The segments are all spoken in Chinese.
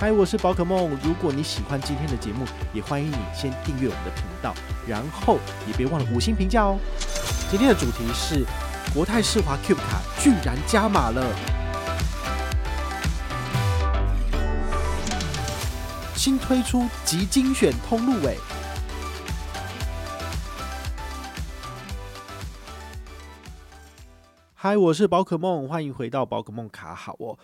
嗨，我是宝可梦。如果你喜欢今天的节目，也欢迎你先订阅我们的频道，然后也别忘了五星评价哦。今天的主题是国泰世华 Cube 卡居然加码了，新推出极精选通路尾。嗨，我是宝可梦，欢迎回到宝可梦卡好哦。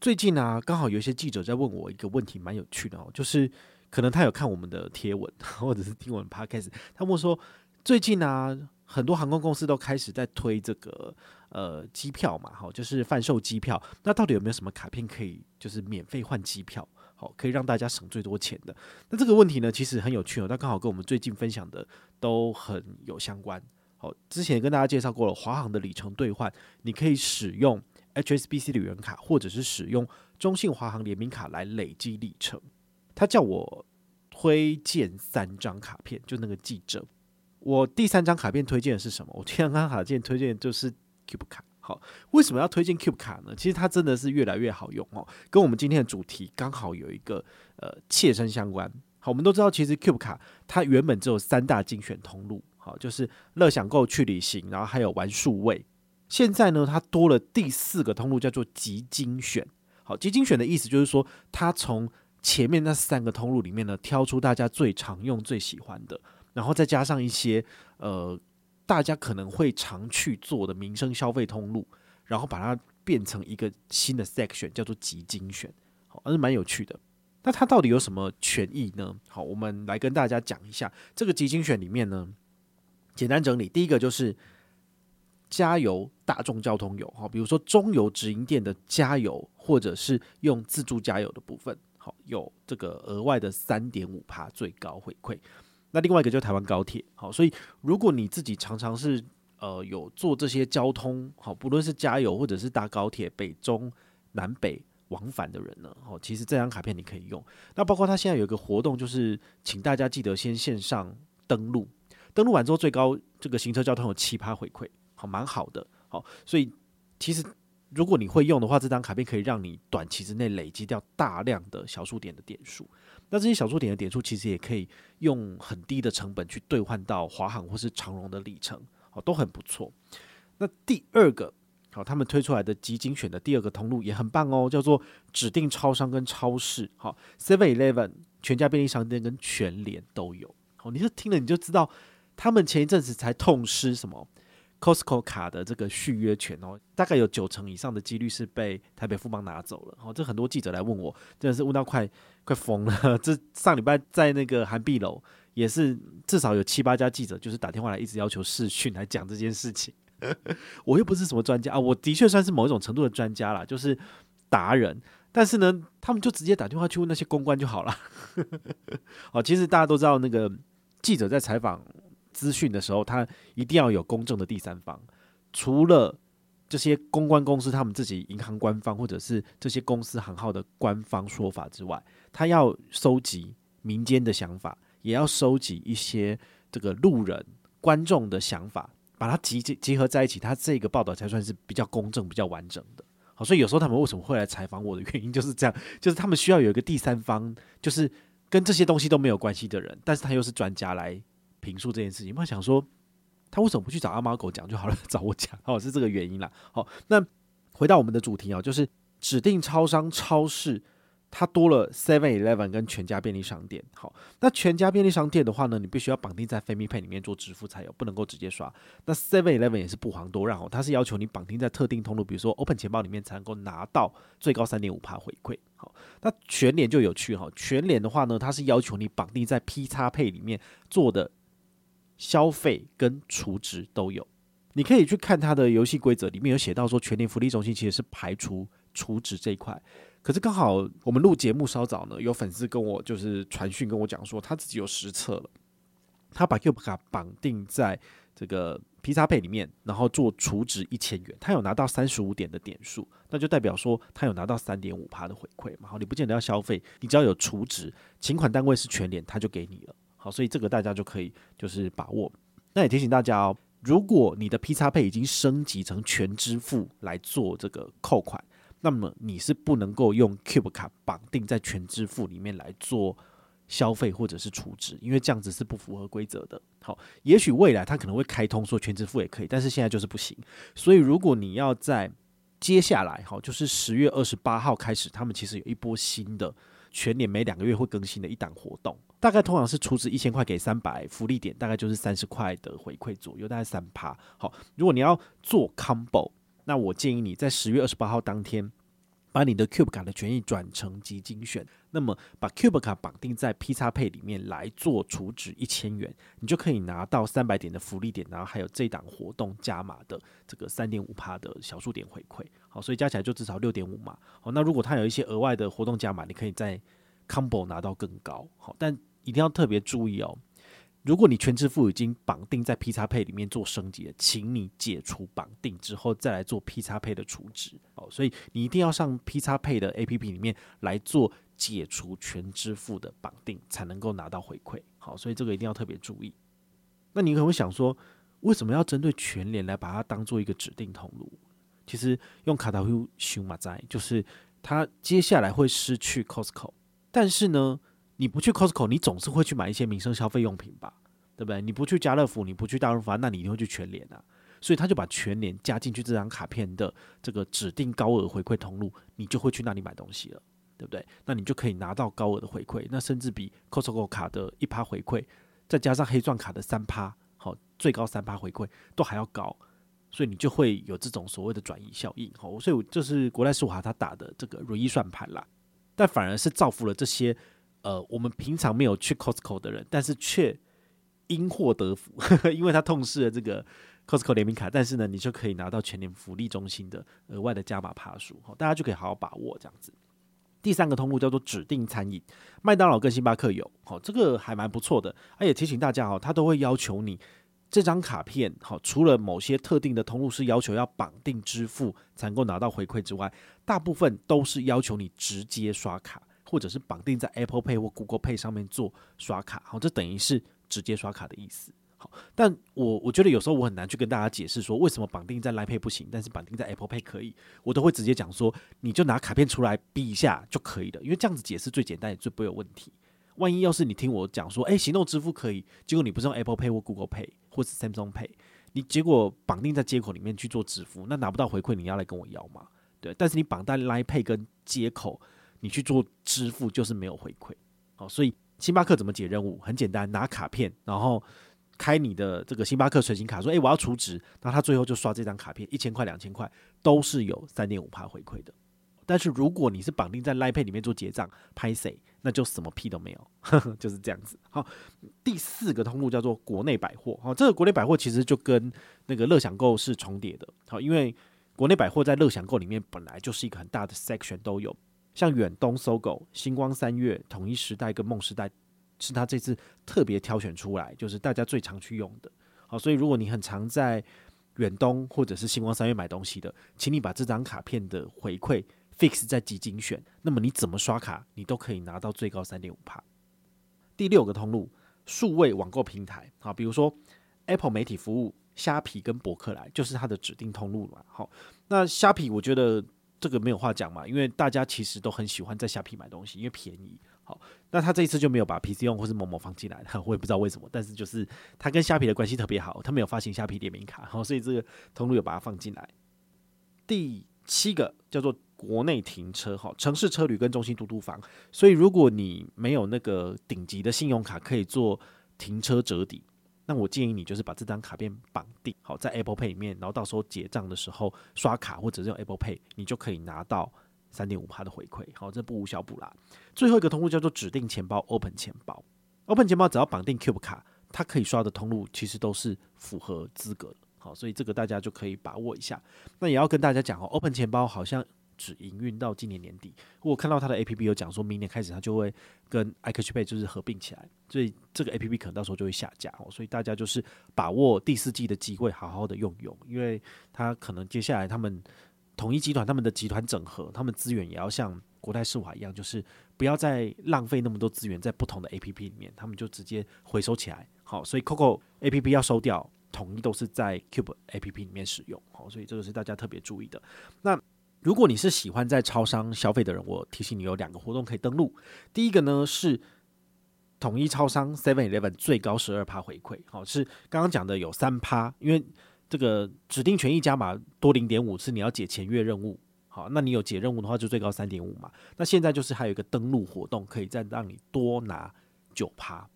最近啊，刚好有一些记者在问我一个问题，蛮有趣的哦，就是可能他有看我们的贴文，或者是听我们 podcast，他问说，最近啊，很多航空公司都开始在推这个呃机票嘛，好，就是贩售机票，那到底有没有什么卡片可以就是免费换机票，好，可以让大家省最多钱的？那这个问题呢，其实很有趣哦，那刚好跟我们最近分享的都很有相关。好，之前跟大家介绍过了，华航的里程兑换，你可以使用。HSBC 旅游卡，或者是使用中信华航联名卡来累积里程。他叫我推荐三张卡片，就那个记者。我第三张卡片推荐的是什么？我第三张卡片推荐的 就是 Cube 卡。好，为什么要推荐 Cube 卡呢？其实它真的是越来越好用哦，跟我们今天的主题刚好有一个呃切身相关。好，我们都知道，其实 Cube 卡它原本只有三大精选通路，好，就是乐享购去旅行，然后还有玩数位。现在呢，它多了第四个通路，叫做极精选。好，极精选的意思就是说，它从前面那三个通路里面呢，挑出大家最常用、最喜欢的，然后再加上一些呃，大家可能会常去做的民生消费通路，然后把它变成一个新的 section，叫做极精选。好，还是蛮有趣的。那它到底有什么权益呢？好，我们来跟大家讲一下这个极精选里面呢，简单整理，第一个就是。加油，大众交通油，哈，比如说中油直营店的加油，或者是用自助加油的部分，好，有这个额外的三点五趴最高回馈。那另外一个就是台湾高铁，好，所以如果你自己常常是呃有做这些交通，好，不论是加油或者是搭高铁北中南北往返的人呢，好，其实这张卡片你可以用。那包括他现在有一个活动，就是请大家记得先线上登录，登录完之后最高这个行车交通有七趴回馈。好，蛮好的，好，所以其实如果你会用的话，这张卡片可以让你短期之内累积掉大量的小数点的点数。那这些小数点的点数，其实也可以用很低的成本去兑换到华航或是长荣的里程，好，都很不错。那第二个，好，他们推出来的极精选的第二个通路也很棒哦，叫做指定超商跟超市，好，Seven Eleven、全家便利商店跟全联都有。好，你就听了你就知道，他们前一阵子才痛失什么？Costco 卡的这个续约权哦，大概有九成以上的几率是被台北富邦拿走了。哦，这很多记者来问我，真的是问到快快疯了。这上礼拜在那个涵碧楼也是至少有七八家记者就是打电话来，一直要求视讯来讲这件事情。我又不是什么专家啊，我的确算是某一种程度的专家啦，就是达人。但是呢，他们就直接打电话去问那些公关就好了。哦，其实大家都知道，那个记者在采访。资讯的时候，他一定要有公正的第三方。除了这些公关公司他们自己银行官方或者是这些公司行号的官方说法之外，他要收集民间的想法，也要收集一些这个路人观众的想法，把它集结合在一起，他这个报道才算是比较公正、比较完整的。好，所以有时候他们为什么会来采访我的原因就是这样，就是他们需要有一个第三方，就是跟这些东西都没有关系的人，但是他又是专家来。评述这件事情，我想说，他为什么不去找阿猫狗讲就好了，找我讲？哦，是这个原因啦。好，那回到我们的主题啊，就是指定超商、超市，它多了 Seven Eleven 跟全家便利商店。好，那全家便利商店的话呢，你必须要绑定在 FamiPay 里面做支付才有，不能够直接刷。那 Seven Eleven 也是不遑多让哦，它是要求你绑定在特定通路，比如说 Open 钱包里面才能够拿到最高三点五趴回馈。好，那全联就有趣哈，全联的话呢，它是要求你绑定在 P 叉 Pay 里面做的。消费跟储值都有，你可以去看它的游戏规则，里面有写到说，全联福利中心其实是排除储值这一块。可是刚好我们录节目稍早呢，有粉丝跟我就是传讯跟我讲说，他自己有实测了，他把 Cube 卡绑定在这个 PxPay 里面，然后做储值一千元，他有拿到三十五点的点数，那就代表说他有拿到三点五趴的回馈嘛。好，你不见得要消费，你只要有储值，请款单位是全联，他就给你了。好，所以这个大家就可以就是把握。那也提醒大家哦，如果你的 PxPay 已经升级成全支付来做这个扣款。那么你是不能够用 Cube 卡绑定在全支付里面来做消费或者是储值，因为这样子是不符合规则的。好，也许未来它可能会开通说全支付也可以，但是现在就是不行。所以如果你要在接下来，好，就是十月二十八号开始，他们其实有一波新的全年每两个月会更新的一档活动，大概通常是出资一千块给三百福利点，大概就是三十块的回馈左右，大概三趴。好，如果你要做 Combo。那我建议你在十月二十八号当天，把你的 Cube 卡的权益转成即精选，那么把 Cube 卡绑定在 P 叉 Pay 里面来做储值一千元，你就可以拿到三百点的福利点，然后还有这档活动加码的这个三点五趴的小数点回馈。好，所以加起来就至少六点五嘛。好，那如果它有一些额外的活动加码，你可以在 Combo 拿到更高。好，但一定要特别注意哦。如果你全支付已经绑定在 p 叉 p 里面做升级了，请你解除绑定之后再来做 p 叉 p 的储值哦。所以你一定要上 p 叉 p 的 APP 里面来做解除全支付的绑定，才能够拿到回馈。好，所以这个一定要特别注意。那你可能会想说，为什么要针对全联来把它当做一个指定通路？其实用卡达夫修马在，就是它接下来会失去 Costco，但是呢，你不去 Costco，你总是会去买一些民生消费用品吧，对不对？你不去家乐福，你不去大润发，那你一定会去全联啊。所以他就把全联加进去这张卡片的这个指定高额回馈通路，你就会去那里买东西了，对不对？那你就可以拿到高额的回馈，那甚至比 Costco 卡的一趴回馈，再加上黑钻卡的三趴，好，最高三趴回馈都还要高，所以你就会有这种所谓的转移效应。好，所以这是国泰世华他打的这个如意算盘啦，但反而是造福了这些。呃，我们平常没有去 Costco 的人，但是却因祸得福，因为他痛失了这个 Costco 联名卡，但是呢，你就可以拿到全年福利中心的额外的加码趴数，大家就可以好好把握这样子。第三个通路叫做指定餐饮，麦当劳跟星巴克有，好，这个还蛮不错的。而且提醒大家哈，他都会要求你这张卡片，好，除了某些特定的通路是要求要绑定支付才能够拿到回馈之外，大部分都是要求你直接刷卡。或者是绑定在 Apple Pay 或 Google Pay 上面做刷卡，好，这等于是直接刷卡的意思。好，但我我觉得有时候我很难去跟大家解释说，为什么绑定在 Line Pay 不行，但是绑定在 Apple Pay 可以。我都会直接讲说，你就拿卡片出来比一下就可以了，因为这样子解释最简单也最不会有问题。万一要是你听我讲说，诶，行动支付可以，结果你不是用 Apple Pay 或 Google Pay 或是 Samsung Pay，你结果绑定在接口里面去做支付，那拿不到回馈，你要来跟我要吗？对，但是你绑在 Line Pay 跟接口。你去做支付就是没有回馈，好，所以星巴克怎么解任务？很简单，拿卡片，然后开你的这个星巴克随行卡，说，诶，我要储值，那他最后就刷这张卡片，一千块、两千块都是有三点五趴回馈的。但是如果你是绑定在 l i Pay 里面做结账，拍谁，那就什么屁都没有，呵呵，就是这样子。好，第四个通路叫做国内百货，好，这个国内百货其实就跟那个乐享购是重叠的，好，因为国内百货在乐享购里面本来就是一个很大的 section 都有。像远东、搜狗、星、光三月、统一时代跟梦时代，是他这次特别挑选出来，就是大家最常去用的。好，所以如果你很常在远东或者是星光三月买东西的，请你把这张卡片的回馈 fix 在即精选，那么你怎么刷卡，你都可以拿到最高三点五趴。第六个通路，数位网购平台，好，比如说 Apple 媒体服务、虾皮跟博客来，就是它的指定通路嘛。好，那虾皮我觉得。这个没有话讲嘛，因为大家其实都很喜欢在虾皮买东西，因为便宜。好，那他这一次就没有把 PC 用或是某某放进来，我也不知道为什么。但是就是他跟虾皮的关系特别好，他没有发行虾皮联名卡，好，所以这个通路有把它放进来。第七个叫做国内停车，哈，城市车旅跟中心嘟嘟房。所以如果你没有那个顶级的信用卡，可以做停车折抵。那我建议你就是把这张卡片绑定好在 Apple Pay 里面，然后到时候结账的时候刷卡或者是用 Apple Pay，你就可以拿到三点五趴的回馈。好，这不无小补啦。最后一个通路叫做指定钱包 Open 钱包，Open 钱包只要绑定 Cube 卡，它可以刷的通路其实都是符合资格的。好，所以这个大家就可以把握一下。那也要跟大家讲哦，Open 钱包好像只营运到今年年底。我看到他的 APP 有讲说明年开始他就会跟 iCashPay 就是合并起来，所以这个 APP 可能到时候就会下架哦。所以大家就是把握第四季的机会，好好的用用，因为他可能接下来他们统一集团他们的集团整合，他们资源也要像国泰世华一样，就是不要再浪费那么多资源在不同的 APP 里面，他们就直接回收起来。好，所以 Coco APP 要收掉。统一都是在 Cube APP 里面使用，好，所以这个是大家特别注意的。那如果你是喜欢在超商消费的人，我提醒你有两个活动可以登录。第一个呢是统一超商 Seven Eleven 最高十二趴回馈，好，是刚刚讲的有三趴，因为这个指定权益加码多零点五次你要解前月任务，好，那你有解任务的话就最高三点五嘛。那现在就是还有一个登录活动，可以再让你多拿九趴。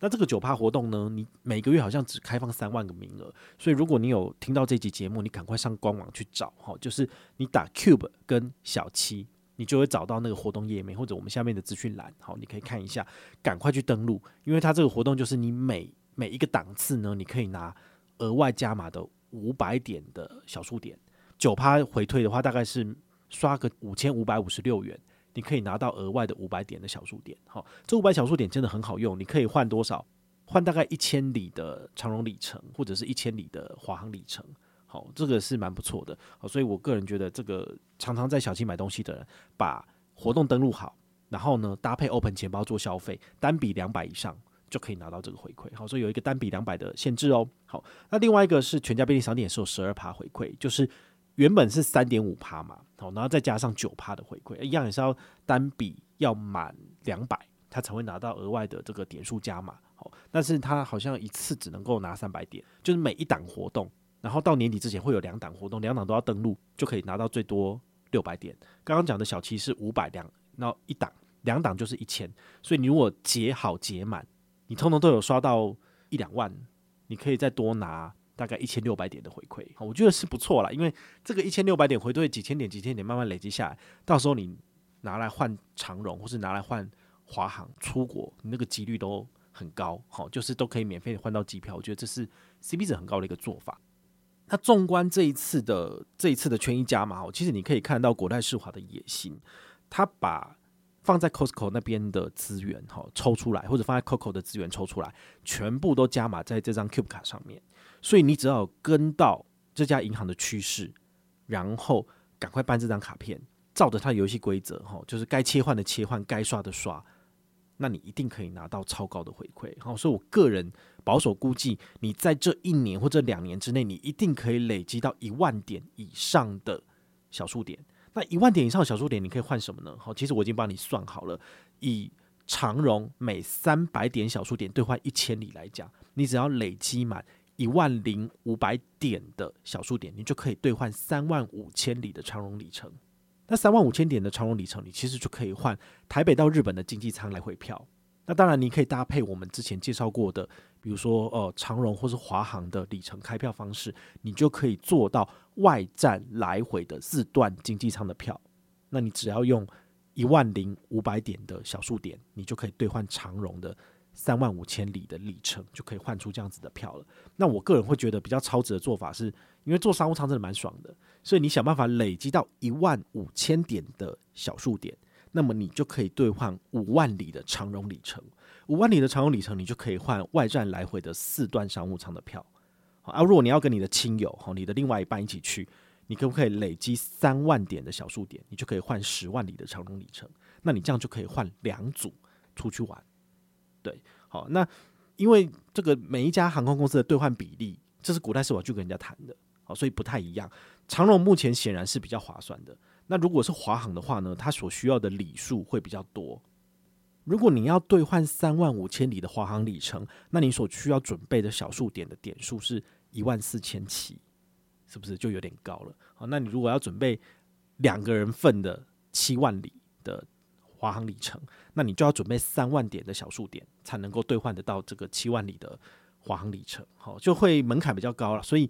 那这个九趴活动呢，你每个月好像只开放三万个名额，所以如果你有听到这集节目，你赶快上官网去找哈，就是你打 Cube 跟小七，你就会找到那个活动页面，或者我们下面的资讯栏，好，你可以看一下，赶快去登录，因为它这个活动就是你每每一个档次呢，你可以拿额外加码的五百点的小数点，九趴回退的话，大概是刷个五千五百五十六元。你可以拿到额外的五百点的小数点，好，这五百小数点真的很好用。你可以换多少？换大概一千里的长荣里程，或者是一千里的华航里程，好，这个是蛮不错的。好，所以我个人觉得，这个常常在小七买东西的人，把活动登录好，然后呢搭配 Open 钱包做消费，单笔两百以上就可以拿到这个回馈。好，所以有一个单笔两百的限制哦。好，那另外一个是全家便利商店是有十二趴回馈，就是。原本是三点五趴嘛，好，然后再加上九趴的回馈，一样也是要单笔要满两百，他才会拿到额外的这个点数加码，好，但是他好像一次只能够拿三百点，就是每一档活动，然后到年底之前会有两档活动，两档都要登录，就可以拿到最多六百点。刚刚讲的小七是五百两，然后一档两档就是一千，所以你如果结好结满，你通通都有刷到一两万，你可以再多拿。大概一千六百点的回馈，我觉得是不错了。因为这个一千六百点回馈几千点、几千点慢慢累积下来，到时候你拿来换长荣，或是拿来换华航出国，你那个几率都很高。好，就是都可以免费换到机票，我觉得这是 CP 值很高的一个做法。那纵观这一次的这一次的权益加码，其实你可以看到国泰世华的野心，他把。放在 Costco 那边的资源哈抽出来，或者放在 Coco 的资源抽出来，全部都加码在这张 Cube 卡上面。所以你只要跟到这家银行的趋势，然后赶快办这张卡片，照着它的游戏规则哈，就是该切换的切换，该刷的刷，那你一定可以拿到超高的回馈。好，所以我个人保守估计，你在这一年或者两年之内，你一定可以累积到一万点以上的小数点。那一万点以上的小数点，你可以换什么呢？好，其实我已经帮你算好了。以长荣每三百点小数点兑换一千里来讲，你只要累积满一万零五百点的小数点，你就可以兑换三万五千里的长荣里程。那三万五千点的长荣里程，你其实就可以换台北到日本的经济舱来回票。那当然，你可以搭配我们之前介绍过的，比如说呃长荣或是华航的里程开票方式，你就可以做到外站来回的四段经济舱的票。那你只要用一万零五百点的小数点，你就可以兑换长荣的三万五千里的里程，就可以换出这样子的票了。那我个人会觉得比较超值的做法是，因为做商务舱真的蛮爽的，所以你想办法累积到一万五千点的小数点。那么你就可以兑换五万里的长荣里程，五万里的长荣里程，你就可以换外站来回的四段商务舱的票。好，啊，如果你要跟你的亲友哈，你的另外一半一起去，你可不可以累积三万点的小数点，你就可以换十万里的长荣里程？那你这样就可以换两组出去玩。对，好，那因为这个每一家航空公司的兑换比例，这是国泰世华去跟人家谈的，好，所以不太一样。长荣目前显然是比较划算的。那如果是华航的话呢，它所需要的里数会比较多。如果你要兑换三万五千里的华航里程，那你所需要准备的小数点的点数是一万四千七，是不是就有点高了？好，那你如果要准备两个人份的七万里的华航里程，那你就要准备三万点的小数点，才能够兑换得到这个七万里的华航里程。好，就会门槛比较高了。所以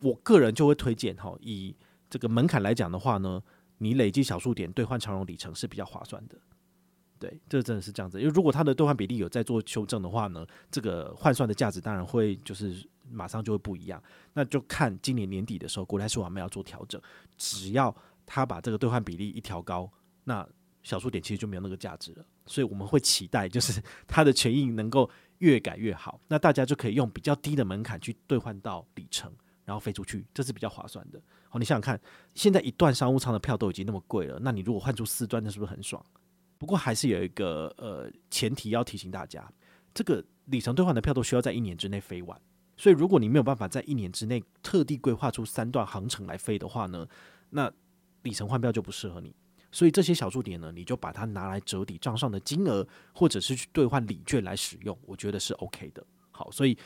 我个人就会推荐哈，以这个门槛来讲的话呢。你累积小数点兑换长荣里程是比较划算的，对，这真的是这样子。因为如果它的兑换比例有在做修正的话呢，这个换算的价值当然会就是马上就会不一样。那就看今年年底的时候，国泰世华要做调整，只要他把这个兑换比例一调高，那小数点其实就没有那个价值了。所以我们会期待，就是 它的权益能够越改越好，那大家就可以用比较低的门槛去兑换到里程，然后飞出去，这是比较划算的。好，你想想看，现在一段商务舱的票都已经那么贵了，那你如果换出四段，那是不是很爽？不过还是有一个呃前提要提醒大家，这个里程兑换的票都需要在一年之内飞完，所以如果你没有办法在一年之内特地规划出三段航程来飞的话呢，那里程换票就不适合你。所以这些小数点呢，你就把它拿来折抵账上的金额，或者是去兑换礼券来使用，我觉得是 OK 的。好，所以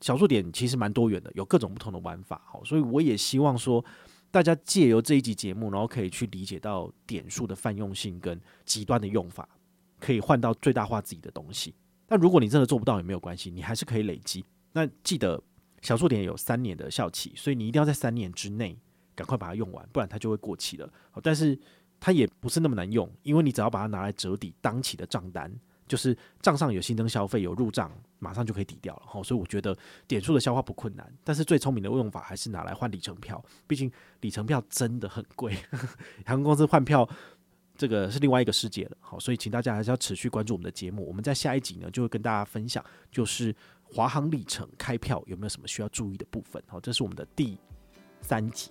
小数点其实蛮多元的，有各种不同的玩法。好，所以我也希望说，大家借由这一集节目，然后可以去理解到点数的泛用性跟极端的用法，可以换到最大化自己的东西。但如果你真的做不到也没有关系，你还是可以累积。那记得小数点有三年的效期，所以你一定要在三年之内赶快把它用完，不然它就会过期了。好，但是。它也不是那么难用，因为你只要把它拿来折抵当期的账单，就是账上有新增消费有入账，马上就可以抵掉了。哈，所以我觉得点数的消化不困难，但是最聪明的用法还是拿来换里程票，毕竟里程票真的很贵，航空公司换票这个是另外一个世界了。好，所以请大家还是要持续关注我们的节目，我们在下一集呢就会跟大家分享，就是华航里程开票有没有什么需要注意的部分。好，这是我们的第三集。